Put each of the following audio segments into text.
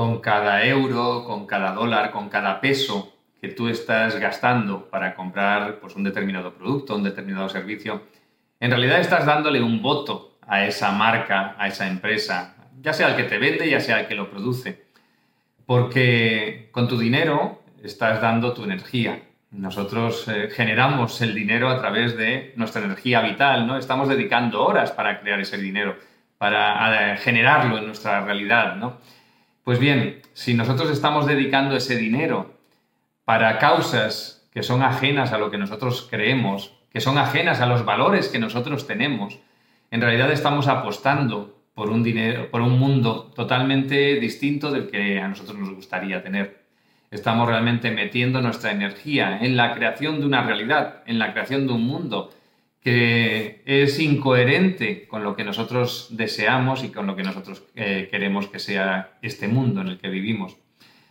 con cada euro, con cada dólar, con cada peso que tú estás gastando para comprar pues, un determinado producto, un determinado servicio, en realidad estás dándole un voto a esa marca, a esa empresa, ya sea el que te vende, ya sea el que lo produce. Porque con tu dinero estás dando tu energía. Nosotros eh, generamos el dinero a través de nuestra energía vital, ¿no? Estamos dedicando horas para crear ese dinero, para generarlo en nuestra realidad, ¿no? Pues bien, si nosotros estamos dedicando ese dinero para causas que son ajenas a lo que nosotros creemos, que son ajenas a los valores que nosotros tenemos, en realidad estamos apostando por un dinero, por un mundo totalmente distinto del que a nosotros nos gustaría tener. Estamos realmente metiendo nuestra energía en la creación de una realidad, en la creación de un mundo que es incoherente con lo que nosotros deseamos y con lo que nosotros eh, queremos que sea este mundo en el que vivimos.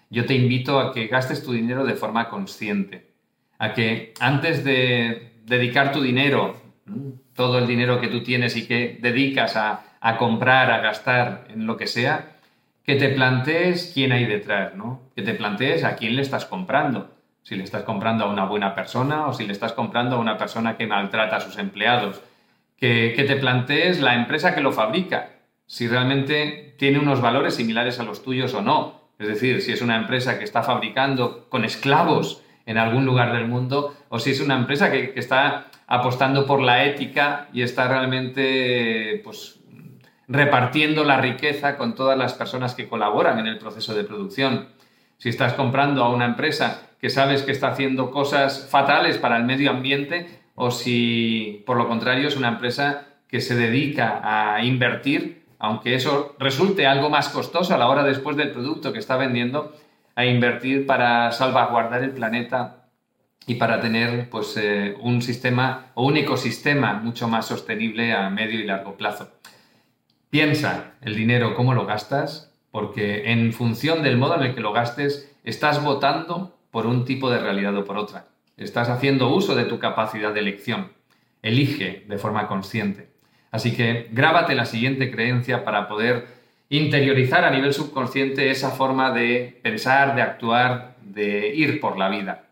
Yo te invito a que gastes tu dinero de forma consciente, a que antes de dedicar tu dinero, todo el dinero que tú tienes y que dedicas a, a comprar, a gastar en lo que sea, que te plantees quién hay detrás, ¿no? Que te plantees a quién le estás comprando si le estás comprando a una buena persona o si le estás comprando a una persona que maltrata a sus empleados. Que, te plantees la empresa que lo fabrica, si realmente tiene unos valores similares a los tuyos o no. Es decir, si es una empresa que está fabricando con esclavos en algún lugar del mundo o si es una empresa que, que está apostando por la ética y está realmente pues, repartiendo la riqueza con todas las personas que colaboran en el proceso de producción. Si estás comprando a una empresa que sabes que está haciendo cosas fatales para el medio ambiente o si, por lo contrario, es una empresa que se dedica a invertir, aunque eso resulte algo más costoso a la hora después del producto que está vendiendo, a invertir para salvaguardar el planeta y para tener pues, eh, un sistema o un ecosistema mucho más sostenible a medio y largo plazo. Piensa el dinero, cómo lo gastas, porque en función del modo en el que lo gastes, estás votando por un tipo de realidad o por otra. Estás haciendo uso de tu capacidad de elección. Elige de forma consciente. Así que grábate la siguiente creencia para poder interiorizar a nivel subconsciente esa forma de pensar, de actuar, de ir por la vida.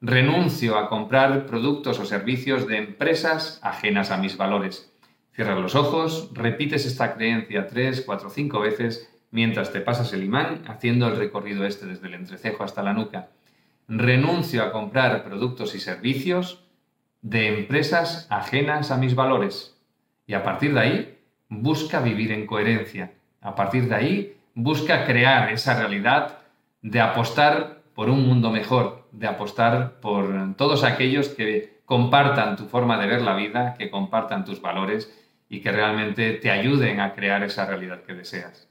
Renuncio a comprar productos o servicios de empresas ajenas a mis valores. Cierras los ojos, repites esta creencia tres, cuatro, cinco veces mientras te pasas el imán haciendo el recorrido este desde el entrecejo hasta la nuca renuncio a comprar productos y servicios de empresas ajenas a mis valores. Y a partir de ahí, busca vivir en coherencia. A partir de ahí, busca crear esa realidad de apostar por un mundo mejor, de apostar por todos aquellos que compartan tu forma de ver la vida, que compartan tus valores y que realmente te ayuden a crear esa realidad que deseas.